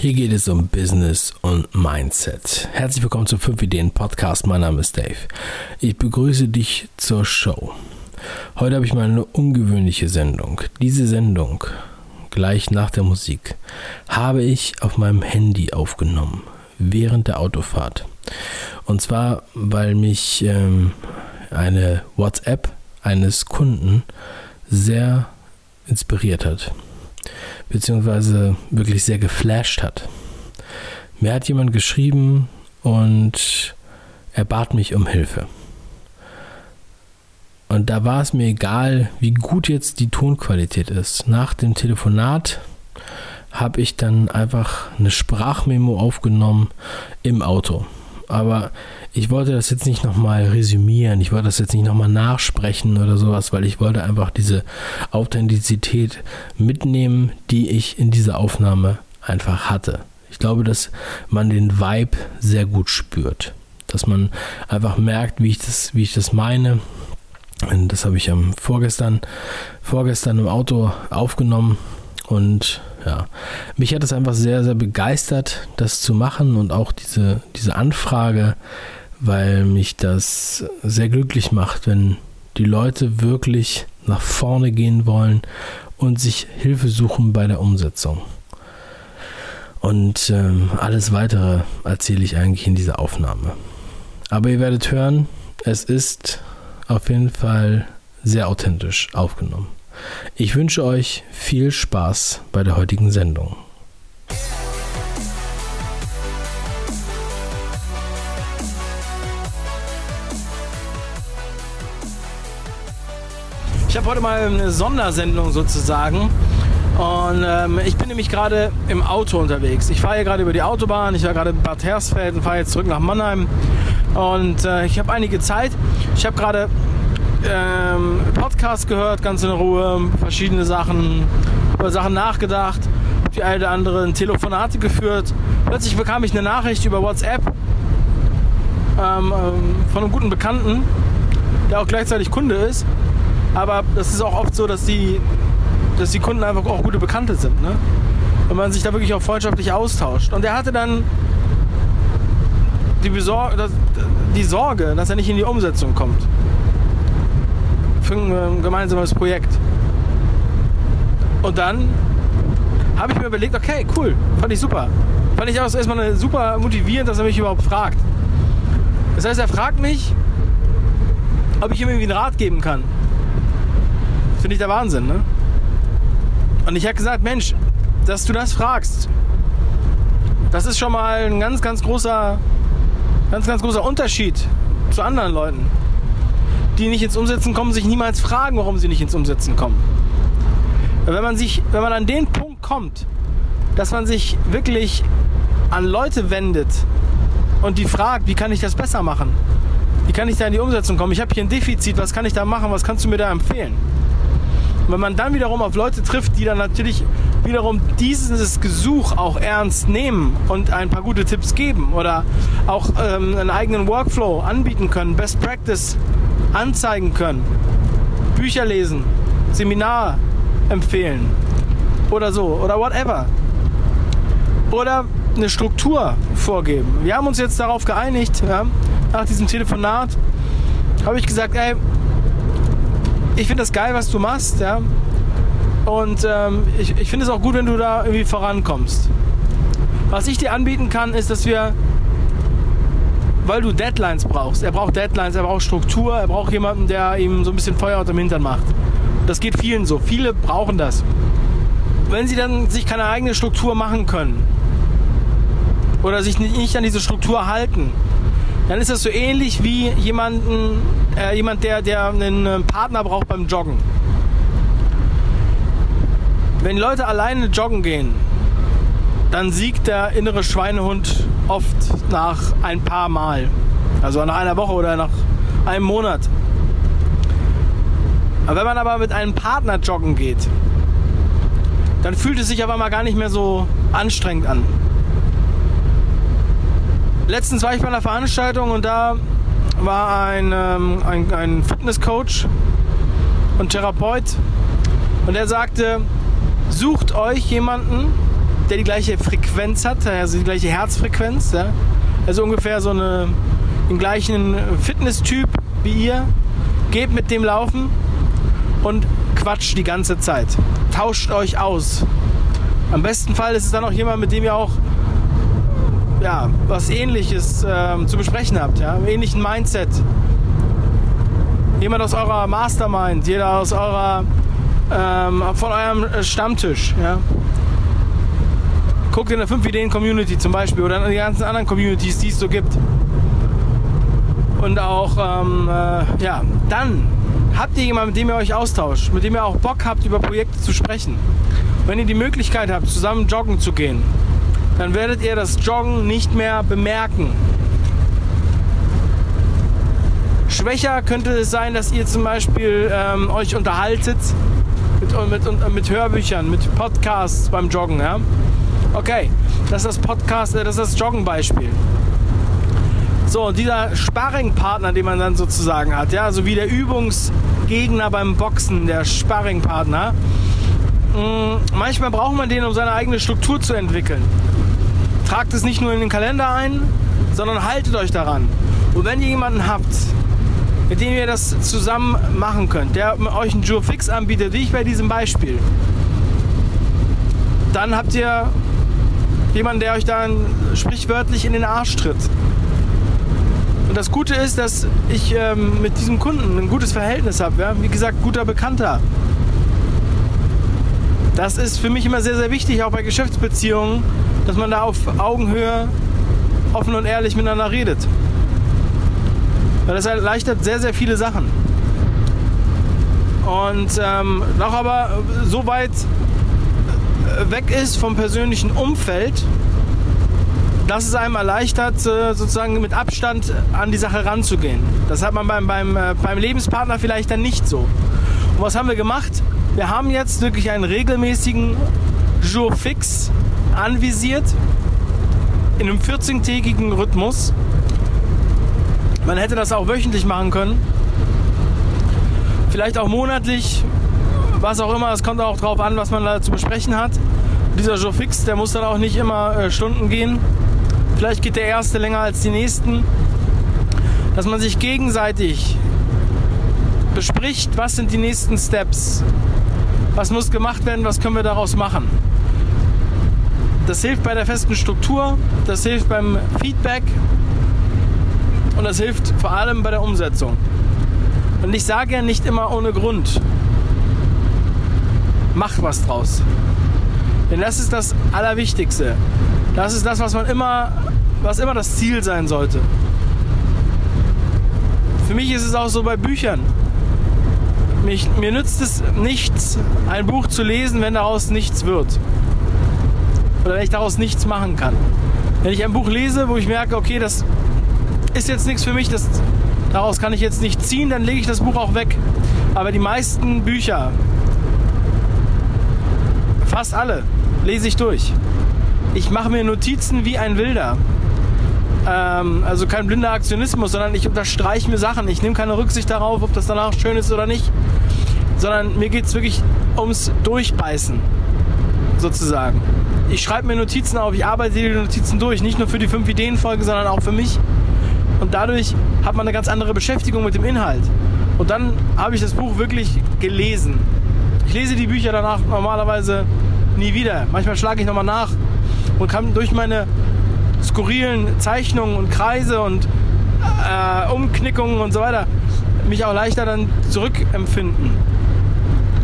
Hier geht es um Business und Mindset. Herzlich willkommen zum 5 Ideen Podcast. Mein Name ist Dave. Ich begrüße dich zur Show. Heute habe ich mal eine ungewöhnliche Sendung. Diese Sendung, gleich nach der Musik, habe ich auf meinem Handy aufgenommen, während der Autofahrt. Und zwar, weil mich ähm, eine WhatsApp eines Kunden sehr inspiriert hat beziehungsweise wirklich sehr geflasht hat. Mir hat jemand geschrieben und er bat mich um Hilfe. Und da war es mir egal, wie gut jetzt die Tonqualität ist. Nach dem Telefonat habe ich dann einfach eine Sprachmemo aufgenommen im Auto aber ich wollte das jetzt nicht nochmal resümieren, ich wollte das jetzt nicht nochmal nachsprechen oder sowas, weil ich wollte einfach diese Authentizität mitnehmen, die ich in dieser Aufnahme einfach hatte. Ich glaube, dass man den Vibe sehr gut spürt, dass man einfach merkt, wie ich das, wie ich das meine. Und das habe ich am vorgestern, vorgestern im Auto aufgenommen und ja, mich hat es einfach sehr, sehr begeistert, das zu machen und auch diese, diese Anfrage, weil mich das sehr glücklich macht, wenn die Leute wirklich nach vorne gehen wollen und sich Hilfe suchen bei der Umsetzung. Und ähm, alles weitere erzähle ich eigentlich in dieser Aufnahme. Aber ihr werdet hören, es ist auf jeden Fall sehr authentisch aufgenommen. Ich wünsche euch viel Spaß bei der heutigen Sendung. Ich habe heute mal eine Sondersendung sozusagen. Und ähm, ich bin nämlich gerade im Auto unterwegs. Ich fahre hier gerade über die Autobahn. Ich war gerade in Bad Hersfeld und fahre jetzt zurück nach Mannheim. Und äh, ich habe einige Zeit. Ich habe gerade ähm, Podcast gehört, ganz in Ruhe, verschiedene Sachen, über Sachen nachgedacht, die eine oder andere Telefonate geführt. Plötzlich bekam ich eine Nachricht über WhatsApp ähm, ähm, von einem guten Bekannten, der auch gleichzeitig Kunde ist. Aber das ist auch oft so, dass die, dass die Kunden einfach auch gute Bekannte sind. Ne? Und man sich da wirklich auch freundschaftlich austauscht. Und er hatte dann die, Besor die Sorge, dass er nicht in die Umsetzung kommt für ein ähm, gemeinsames Projekt. Und dann habe ich mir überlegt, okay, cool, fand ich super. Fand ich auch erstmal super motivierend, dass er mich überhaupt fragt. Das heißt, er fragt mich, ob ich ihm irgendwie einen Rat geben kann. Finde ich der Wahnsinn, ne? Und ich habe gesagt, Mensch, dass du das fragst, das ist schon mal ein ganz, ganz großer, ganz, ganz großer Unterschied zu anderen Leuten die nicht ins Umsetzen kommen, sich niemals fragen, warum sie nicht ins Umsetzen kommen. Wenn man, sich, wenn man an den Punkt kommt, dass man sich wirklich an Leute wendet und die fragt, wie kann ich das besser machen? Wie kann ich da in die Umsetzung kommen? Ich habe hier ein Defizit, was kann ich da machen? Was kannst du mir da empfehlen? Und wenn man dann wiederum auf Leute trifft, die dann natürlich wiederum dieses Gesuch auch ernst nehmen und ein paar gute Tipps geben oder auch ähm, einen eigenen Workflow anbieten können, Best Practice anzeigen können, Bücher lesen, Seminar empfehlen oder so oder whatever. Oder eine Struktur vorgeben. Wir haben uns jetzt darauf geeinigt, ja, nach diesem Telefonat habe ich gesagt, ey, ich finde das geil, was du machst, ja. Und ähm, ich, ich finde es auch gut, wenn du da irgendwie vorankommst. Was ich dir anbieten kann, ist, dass wir weil du Deadlines brauchst. Er braucht Deadlines, er braucht Struktur, er braucht jemanden, der ihm so ein bisschen Feuer unter dem Hintern macht. Das geht vielen so. Viele brauchen das. Wenn sie dann sich keine eigene Struktur machen können oder sich nicht an diese Struktur halten, dann ist das so ähnlich wie jemanden, äh, jemand, der, der einen Partner braucht beim Joggen. Wenn Leute alleine joggen gehen, dann siegt der innere Schweinehund oft nach ein paar Mal. Also nach einer Woche oder nach einem Monat. Aber wenn man aber mit einem Partner joggen geht, dann fühlt es sich aber mal gar nicht mehr so anstrengend an. Letztens war ich bei einer Veranstaltung und da war ein, ähm, ein, ein Fitnesscoach und Therapeut und er sagte, sucht euch jemanden, der die gleiche Frequenz hat, also die gleiche Herzfrequenz. Ja? Also ungefähr so eine, den gleichen Fitnesstyp wie ihr. Geht mit dem laufen und quatscht die ganze Zeit. Tauscht euch aus. Am besten Fall ist es dann auch jemand, mit dem ihr auch ja, was ähnliches äh, zu besprechen habt, ja, ähnlichen Mindset. Jemand aus eurer Mastermind, jeder aus eurer ähm, von eurem Stammtisch, ja. Guckt in der 5 Ideen Community zum Beispiel oder in die ganzen anderen Communities, die es so gibt. Und auch, ähm, äh, ja, dann habt ihr jemanden, mit dem ihr euch austauscht, mit dem ihr auch Bock habt, über Projekte zu sprechen. Wenn ihr die Möglichkeit habt, zusammen joggen zu gehen, dann werdet ihr das Joggen nicht mehr bemerken. Schwächer könnte es sein, dass ihr zum Beispiel ähm, euch unterhaltet mit, mit, mit Hörbüchern, mit Podcasts beim Joggen. Ja? Okay, das ist das Podcast, äh, das ist das Joggen-Beispiel. So, und dieser Sparringpartner, den man dann sozusagen hat, ja, so wie der Übungsgegner beim Boxen, der Sparringpartner, mm, manchmal braucht man den, um seine eigene Struktur zu entwickeln. Tragt es nicht nur in den Kalender ein, sondern haltet euch daran. Und wenn ihr jemanden habt, mit dem ihr das zusammen machen könnt, der euch einen Joe Fix anbietet, wie ich bei diesem Beispiel, dann habt ihr jemanden, der euch dann sprichwörtlich in den Arsch tritt. Und das Gute ist, dass ich ähm, mit diesem Kunden ein gutes Verhältnis habe. Ja? Wie gesagt, guter Bekannter. Das ist für mich immer sehr, sehr wichtig, auch bei Geschäftsbeziehungen, dass man da auf Augenhöhe offen und ehrlich miteinander redet. Weil das erleichtert sehr, sehr viele Sachen. Und ähm, noch aber so weit weg ist vom persönlichen Umfeld, dass es einem erleichtert, äh, sozusagen mit Abstand an die Sache ranzugehen. Das hat man beim, beim, äh, beim Lebenspartner vielleicht dann nicht so. Und was haben wir gemacht? Wir haben jetzt wirklich einen regelmäßigen Jour fix anvisiert in einem 14-tägigen Rhythmus man hätte das auch wöchentlich machen können. Vielleicht auch monatlich, was auch immer. Es kommt auch darauf an, was man da zu besprechen hat. Dieser Joe Fix, der muss dann auch nicht immer äh, Stunden gehen. Vielleicht geht der erste länger als die nächsten. Dass man sich gegenseitig bespricht, was sind die nächsten Steps. Was muss gemacht werden, was können wir daraus machen. Das hilft bei der festen Struktur, das hilft beim Feedback, und das hilft vor allem bei der Umsetzung. Und ich sage ja nicht immer ohne Grund, mach was draus. Denn das ist das Allerwichtigste. Das ist das, was man immer, was immer das Ziel sein sollte. Für mich ist es auch so bei Büchern. Mich, mir nützt es nichts, ein Buch zu lesen, wenn daraus nichts wird. Oder wenn ich daraus nichts machen kann. Wenn ich ein Buch lese, wo ich merke, okay, das ist jetzt nichts für mich, das, daraus kann ich jetzt nicht ziehen, dann lege ich das Buch auch weg. Aber die meisten Bücher, fast alle, lese ich durch. Ich mache mir Notizen wie ein Wilder. Ähm, also kein blinder Aktionismus, sondern ich unterstreiche mir Sachen. Ich nehme keine Rücksicht darauf, ob das danach schön ist oder nicht. Sondern mir geht es wirklich ums Durchbeißen, sozusagen. Ich schreibe mir Notizen auf, ich arbeite die Notizen durch. Nicht nur für die 5 Ideen-Folge, sondern auch für mich und dadurch hat man eine ganz andere Beschäftigung mit dem Inhalt. Und dann habe ich das Buch wirklich gelesen. Ich lese die Bücher danach normalerweise nie wieder. Manchmal schlage ich nochmal nach und kann durch meine skurrilen Zeichnungen und Kreise und äh, Umknickungen und so weiter mich auch leichter dann zurückempfinden.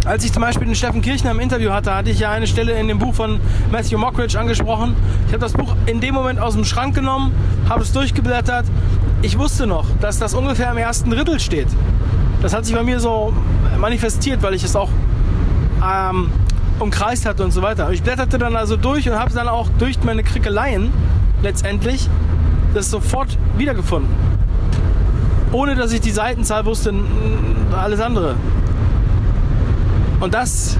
Als ich zum Beispiel den Steffen Kirchner im Interview hatte, hatte ich ja eine Stelle in dem Buch von Matthew Mockridge angesprochen. Ich habe das Buch in dem Moment aus dem Schrank genommen, habe es durchgeblättert. Ich wusste noch, dass das ungefähr im ersten Drittel steht. Das hat sich bei mir so manifestiert, weil ich es auch ähm, umkreist hatte und so weiter. Ich blätterte dann also durch und habe dann auch durch meine Krickeleien letztendlich das sofort wiedergefunden. Ohne dass ich die Seitenzahl wusste, alles andere. Und das,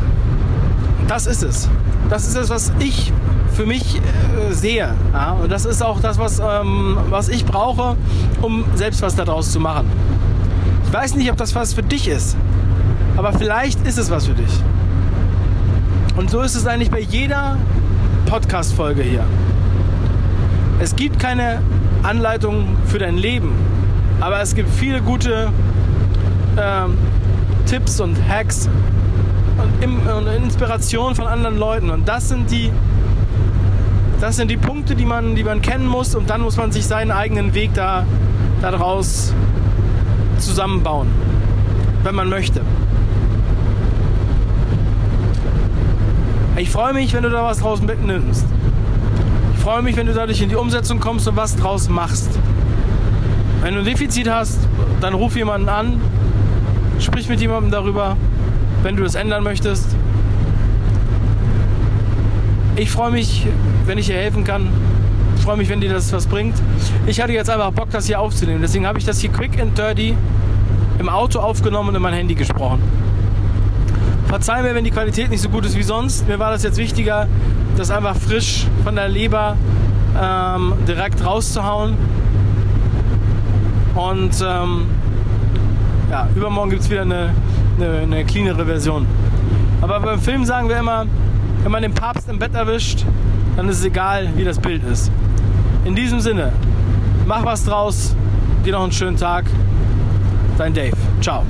das ist es. Das ist es, was ich für mich äh, sehe. Ja? Und das ist auch das, was, ähm, was ich brauche, um selbst was daraus zu machen. Ich weiß nicht, ob das was für dich ist, aber vielleicht ist es was für dich. Und so ist es eigentlich bei jeder Podcast-Folge hier. Es gibt keine Anleitung für dein Leben, aber es gibt viele gute ähm, Tipps und Hacks und, und Inspiration von anderen Leuten. Und das sind die, das sind die Punkte, die man, die man kennen muss und dann muss man sich seinen eigenen Weg da daraus zusammenbauen, wenn man möchte. Ich freue mich, wenn du da was draus mitnimmst. Ich freue mich, wenn du dadurch in die Umsetzung kommst und was draus machst. Wenn du ein Defizit hast, dann ruf jemanden an, sprich mit jemandem darüber, wenn du es ändern möchtest. Ich freue mich, wenn ich dir helfen kann. Ich freue mich, wenn dir das was bringt. Ich hatte jetzt einfach Bock, das hier aufzunehmen. Deswegen habe ich das hier quick and dirty im Auto aufgenommen und in mein Handy gesprochen. Verzeih mir, wenn die Qualität nicht so gut ist wie sonst. Mir war das jetzt wichtiger, das einfach frisch von der Leber ähm, direkt rauszuhauen. Und ähm, ja, übermorgen gibt es wieder eine, eine, eine cleanere Version. Aber beim Film sagen wir immer, wenn man den Papst im Bett erwischt, dann ist es egal, wie das Bild ist. In diesem Sinne, mach was draus, dir noch einen schönen Tag. Dein Dave. Ciao.